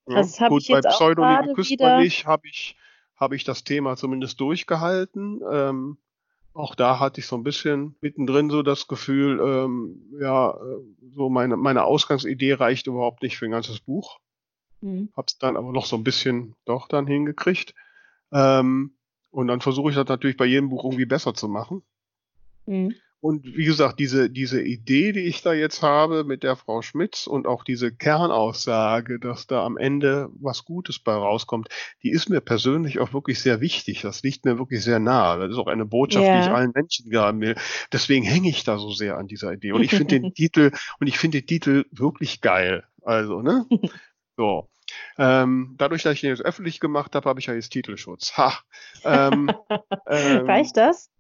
Ja, ich jetzt bei Pseudonym küsst man nicht, habe ich, hab ich das Thema zumindest durchgehalten. Ähm, auch da hatte ich so ein bisschen mittendrin so das Gefühl, ähm, ja, äh, so meine, meine Ausgangsidee reicht überhaupt nicht für ein ganzes Buch. Mhm. Hab's dann aber noch so ein bisschen doch dann hingekriegt. Ähm, und dann versuche ich das natürlich bei jedem Buch irgendwie besser zu machen. Mhm. Und wie gesagt, diese, diese Idee, die ich da jetzt habe mit der Frau Schmitz und auch diese Kernaussage, dass da am Ende was Gutes bei rauskommt, die ist mir persönlich auch wirklich sehr wichtig. Das liegt mir wirklich sehr nahe. Das ist auch eine Botschaft, yeah. die ich allen Menschen geben will. Deswegen hänge ich da so sehr an dieser Idee. Und ich finde den Titel, und ich finde den Titel wirklich geil. Also, ne? So. Ähm, dadurch, dass ich den jetzt öffentlich gemacht habe, habe ich ja jetzt Titelschutz. Ha. Ähm, ähm, Reicht das?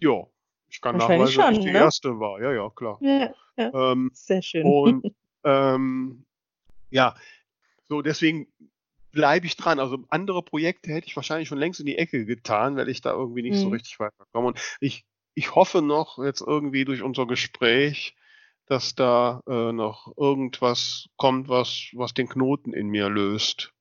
Ja, ich kann nachweisen, schon, dass ich die ne? erste war. Ja, ja, klar. Ja, ja. Ähm, Sehr schön. Und ähm, ja, so deswegen bleibe ich dran. Also andere Projekte hätte ich wahrscheinlich schon längst in die Ecke getan, weil ich da irgendwie nicht mhm. so richtig weiterkomme. Und ich, ich hoffe noch jetzt irgendwie durch unser Gespräch, dass da äh, noch irgendwas kommt, was, was den Knoten in mir löst.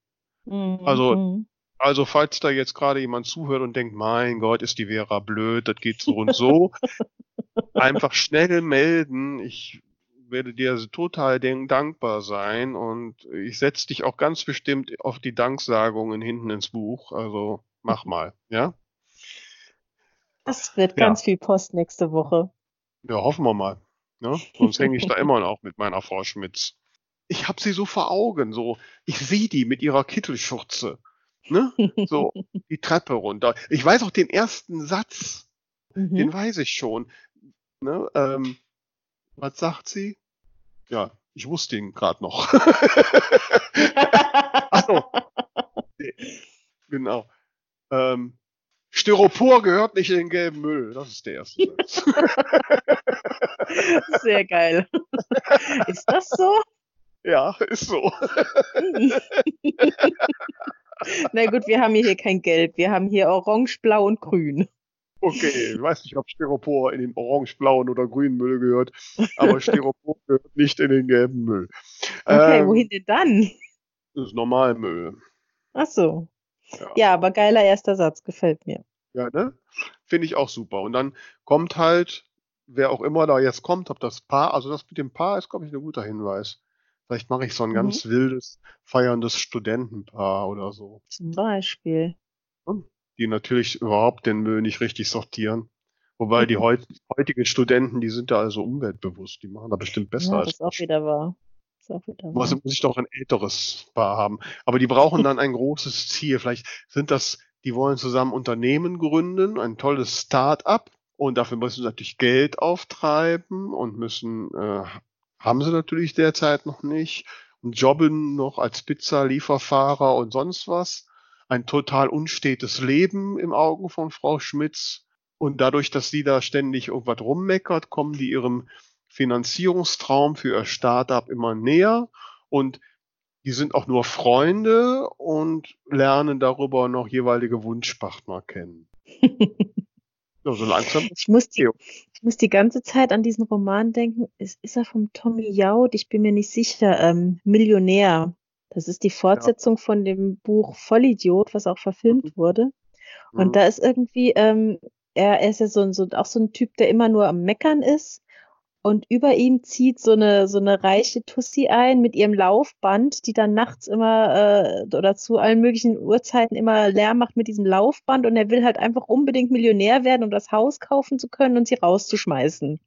Mhm. Also mhm. Also falls da jetzt gerade jemand zuhört und denkt, mein Gott, ist die Vera blöd, das geht so und so, einfach schnell melden. Ich werde dir total dankbar sein und ich setze dich auch ganz bestimmt auf die Danksagungen hinten ins Buch. Also mach mal, ja? Das wird ja. ganz viel Post nächste Woche. Ja, hoffen wir mal. Ne? Sonst hänge ich da immer noch mit meiner Frau Schmitz. Ich habe sie so vor Augen, so ich sehe die mit ihrer Kittelschürze Ne? So, die Treppe runter. Ich weiß auch den ersten Satz. Mhm. Den weiß ich schon. Ne? Ähm, was sagt sie? Ja, ich wusste ihn gerade noch. Achso. Nee. Genau. Ähm, Styropor gehört nicht in den gelben Müll. Das ist der erste Satz. Sehr geil. Ist das so? Ja, ist so. Na gut, wir haben hier kein Gelb. Wir haben hier Orange, Blau und Grün. Okay, ich weiß nicht, ob Styropor in den orange, blauen oder grünen Müll gehört, aber Styropor gehört nicht in den gelben Müll. Okay, ähm, wohin denn dann? Das ist Normalmüll. Ach so. Ja. ja, aber geiler erster Satz, gefällt mir. Ja, ne? Finde ich auch super. Und dann kommt halt, wer auch immer da jetzt kommt, ob das Paar, also das mit dem Paar ist, glaube ich, ein guter Hinweis. Vielleicht mache ich so ein Mhm. ganz wildes, feierndes Studentenpaar oder so, Zum Beispiel. die natürlich überhaupt den Müll nicht richtig sortieren. Wobei die heut, heutigen Studenten, die sind da also umweltbewusst, die machen da bestimmt besser Ja, als das ist auch ich. wieder wahr. Das ist auch wieder wahr. muss ich doch ein älteres Paar haben. Aber die brauchen dann ein großes Ziel. Vielleicht sind das, die wollen zusammen Unternehmen gründen, ein tolles Start-up. Und dafür müssen sie natürlich Geld auftreiben und müssen, äh, haben sie natürlich derzeit noch nicht. Und jobben noch als Pizza-Lieferfahrer und sonst was. Ein total unstetes Leben im Augen von Frau Schmitz. Und dadurch, dass sie da ständig irgendwas rummeckert, kommen die ihrem Finanzierungstraum für ihr Startup immer näher und die sind auch nur Freunde und lernen darüber noch jeweilige Wunschpartner kennen. So langsam. Ich muss, die. Ich muss die ganze Zeit an diesen Roman denken. Ist, ist er vom Tommy Jaud? Ich bin mir nicht sicher. Ähm, Millionär. Das ist die Fortsetzung von dem Buch Vollidiot, was auch verfilmt wurde. Und Mhm. da ist irgendwie, ähm, er, er ist ja so, ein- so auch so ein Typ, der immer nur am Meckern ist. Und über ihm zieht so eine, so eine reiche Tussi ein mit ihrem Laufband, die dann nachts immer äh, oder zu allen möglichen Uhrzeiten immer Lärm macht mit diesem Laufband. Und er will halt einfach unbedingt Millionär werden, um das Haus kaufen zu können und sie rauszuschmeißen.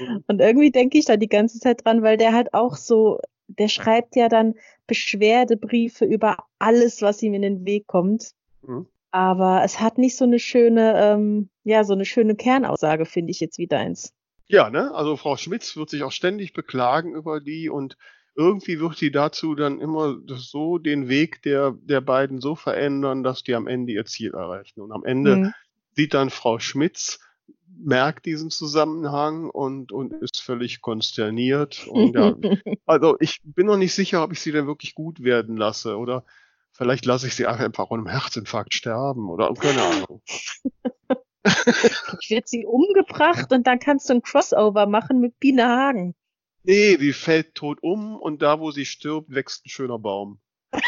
Mhm. Und irgendwie denke ich da die ganze Zeit dran, weil der halt auch so, der schreibt ja dann Beschwerdebriefe über alles, was ihm in den Weg kommt. Mhm. Aber es hat nicht so eine schöne, ähm, ja, so eine schöne Kernaussage, finde ich jetzt wie deins. Ja, ne? Also Frau Schmitz wird sich auch ständig beklagen über die und irgendwie wird sie dazu dann immer so den Weg der, der beiden so verändern, dass die am Ende ihr Ziel erreichen. Und am Ende Mhm. sieht dann Frau Schmitz, merkt diesen Zusammenhang und, und ist völlig konsterniert. Und ja, also ich bin noch nicht sicher, ob ich sie denn wirklich gut werden lasse oder vielleicht lasse ich sie einfach an einem Herzinfarkt sterben oder keine Ahnung. Ich wird sie umgebracht und dann kannst du ein Crossover machen mit Biene Hagen. Nee, die fällt tot um und da, wo sie stirbt, wächst ein schöner Baum.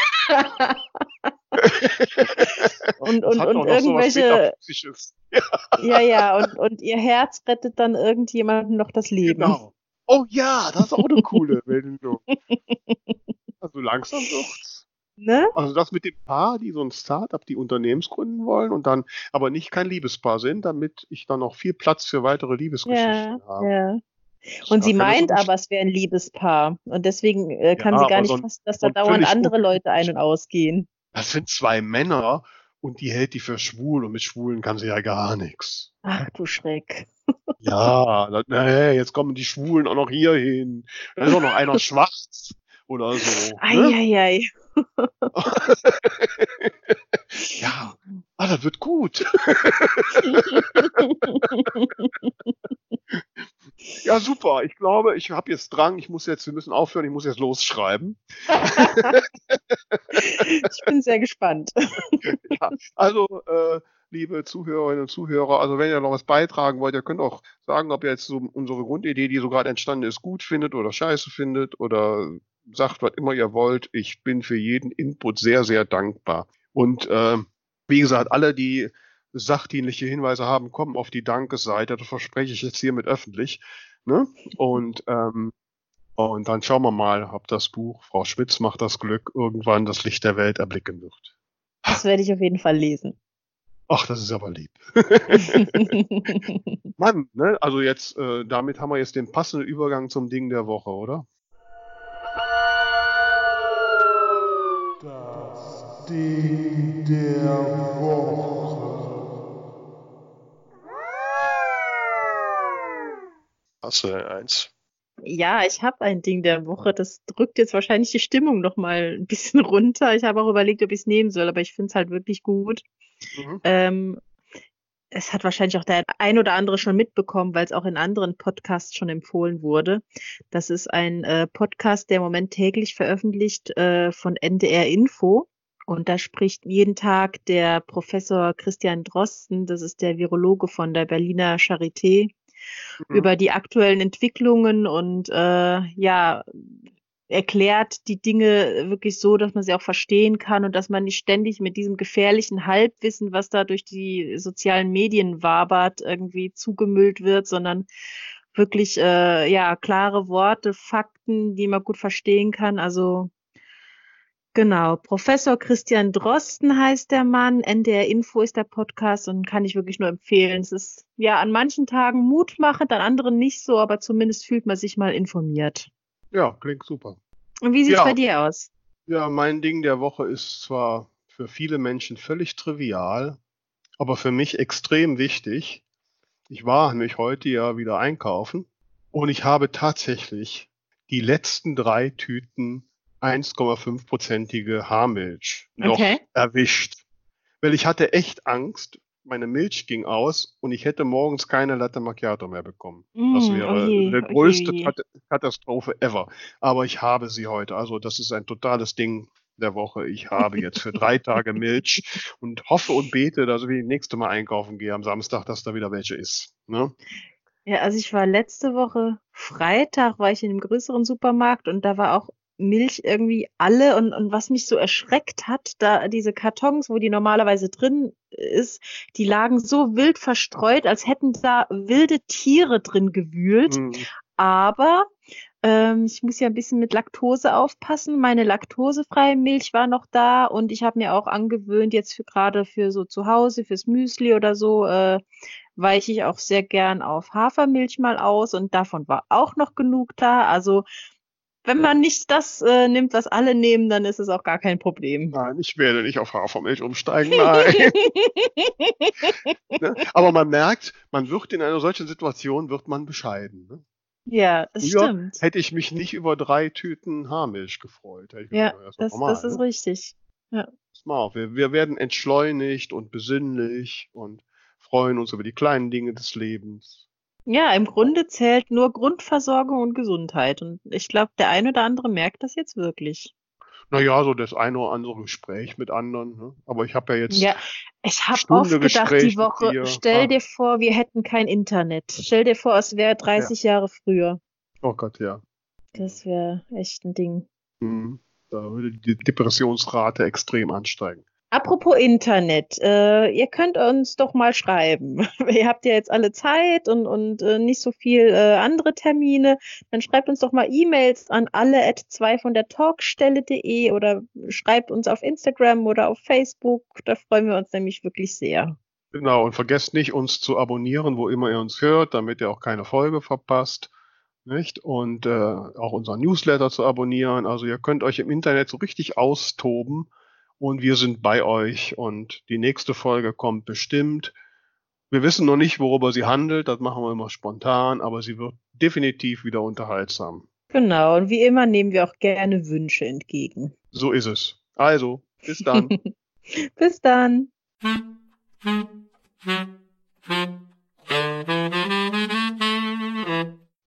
Und, und, und irgendwelche, Metaphysisches. ja, ja, und, und ihr Herz rettet dann irgendjemandem noch das Leben. Genau. Oh ja, das ist auch eine coole Wendung. Also langsam wird's. Ne? Also das mit dem Paar, die so ein Start-up, die Unternehmens gründen wollen und dann aber nicht kein Liebespaar sind, damit ich dann noch viel Platz für weitere Ja, Liebesgeschichten habe. ja. Und sie meint aber, es wäre ein Liebespaar. Und deswegen äh, kann Ja, sie gar nicht so fassen, dass da dauernd andere Leute ein- und ausgehen. Das sind zwei Männer und die hält die für schwul und mit Schwulen kann sie ja gar nichts. Ach du Schreck. Ja, da- nee, jetzt kommen die Schwulen auch noch hier hin. Da ist auch noch einer schwarz oder so. Ne? Eieiei. Ja, ah, das wird gut. Ja, super. Ich glaube, ich habe jetzt Drang. Ich muss jetzt, wir müssen aufhören. Ich muss jetzt losschreiben. ich bin sehr gespannt. Ja, also, äh, liebe Zuhörerinnen und Zuhörer, also wenn ihr noch was beitragen wollt, ihr könnt auch sagen, ob ihr jetzt so unsere Grundidee, die so gerade entstanden ist, gut findet oder scheiße findet oder sagt, was immer ihr wollt. Ich bin für jeden Input sehr, sehr dankbar. Und äh, wie gesagt, alle, die sachdienliche Hinweise haben, kommen auf die Dankesseite. Das verspreche ich jetzt hiermit öffentlich. Ne? Und ähm, und dann schauen wir mal, ob das Buch Frau Schmitz macht das Glück irgendwann das Licht der Welt erblicken wird. Das werde ich auf jeden Fall lesen. Ach, das ist aber lieb. Mann, ne? Also jetzt, äh, damit haben wir jetzt den passenden Übergang zum Ding der Woche, oder? Ding der Woche. Hast du denn eins? Ja, ich habe ein Ding der Woche. Das drückt jetzt wahrscheinlich die Stimmung noch mal ein bisschen runter. Ich habe auch überlegt, ob ich es nehmen soll, aber ich finde es halt wirklich gut. Mhm. Ähm, es hat wahrscheinlich auch der ein oder andere schon mitbekommen, weil es auch in anderen Podcasts schon empfohlen wurde. Das ist ein äh, Podcast, der im Moment täglich veröffentlicht äh, von NDR Info. Und da spricht jeden Tag der Professor Christian Drosten, das ist der Virologe von der Berliner Charité, Mhm. über die aktuellen Entwicklungen und äh, ja, erklärt die Dinge wirklich so, dass man sie auch verstehen kann und dass man nicht ständig mit diesem gefährlichen Halbwissen, was da durch die sozialen Medien wabert, irgendwie zugemüllt wird, sondern wirklich äh, ja klare Worte, Fakten, die man gut verstehen kann. Also genau, Professor Christian Drosten heißt der Mann. NDR Info ist der Podcast und kann ich wirklich nur empfehlen. Es ist ja an manchen Tagen mutmachend, an anderen nicht so, aber zumindest fühlt man sich mal informiert. Ja, klingt super. Und wie sieht's Ja. bei dir aus? Ja, mein Ding der Woche ist zwar für viele Menschen völlig trivial, aber für mich extrem wichtig. Ich war nämlich heute ja wieder einkaufen und ich habe tatsächlich die letzten drei Tüten 1,5-prozentige Haarmilch noch Okay. erwischt. Weil ich hatte echt Angst, meine Milch ging aus und ich hätte morgens keine Latte Macchiato mehr bekommen. Das Mm, wäre oh je, eine oh größte oh je. Kat- Katastrophe ever. Aber ich habe sie heute. Also das ist ein totales Ding der Woche. Ich habe jetzt für drei Tage Milch und hoffe und bete, dass ich das nächste Mal einkaufen gehe am Samstag, dass da wieder welche ist. Ne? Ja, also ich war letzte Woche Freitag, war ich in einem größeren Supermarkt und da war auch Milch irgendwie alle und, und was mich so erschreckt hat, da diese Kartons, wo die normalerweise drin ist, die lagen so wild verstreut, als hätten da wilde Tiere drin gewühlt. Hm. Aber ähm, ich muss ja ein bisschen mit Laktose aufpassen. Meine laktosefreie Milch war noch da und ich habe mir auch angewöhnt, jetzt für gerade für so zu Hause, fürs Müsli oder so, äh, weiche ich auch sehr gern auf Hafermilch mal aus und davon war auch noch genug da. Also wenn man nicht das äh, nimmt, was alle nehmen, dann ist es auch gar kein Problem. Nein, ich werde nicht auf Hafermilch umsteigen. Nein. ne? Aber man merkt, man wird in einer solchen Situation wird man bescheiden. Ne? ja, das Früher stimmt. hätte ich mich nicht über drei Tüten Haarmilch gefreut. Hätte ich Ja, doch das, normal, das ist ne? richtig. Auf, wir, wir werden entschleunigt und besinnlich und freuen uns über die kleinen Dinge des Lebens. Ja, im Grunde zählt nur Grundversorgung und Gesundheit. Und ich glaube, der ein oder andere merkt das jetzt wirklich. Naja, so das eine oder andere Gespräch mit anderen. Ne? Aber ich habe ja jetzt Ja, ich habe oft gedacht Gespräch die Woche, stell Ah. dir vor, wir hätten kein Internet. Stell dir vor, es wäre 30 Jahre früher. Oh Gott, ja. Das wäre echt ein Ding. Mhm. Da würde die Depressionsrate extrem ansteigen. Apropos Internet, äh, ihr könnt uns doch mal schreiben. ihr habt ja jetzt alle Zeit und, und äh, nicht so viel äh, andere Termine. Dann schreibt uns doch mal E-Mails an alle at zwei von der Talkstelle.de oder schreibt uns auf Instagram oder auf Facebook. Da freuen wir uns nämlich wirklich sehr. Genau, und vergesst nicht, uns zu abonnieren, wo immer ihr uns hört, damit ihr auch keine Folge verpasst. Nicht? Und äh, auch unseren Newsletter zu abonnieren. Also ihr könnt euch im Internet so richtig austoben und wir sind bei euch und die nächste Folge kommt bestimmt. Wir wissen noch nicht, worüber sie handelt, das machen wir immer spontan, aber sie wird definitiv wieder unterhaltsam. Genau, und wie immer nehmen wir auch gerne Wünsche entgegen. So ist es. Also, bis dann. Bis dann. Thank you.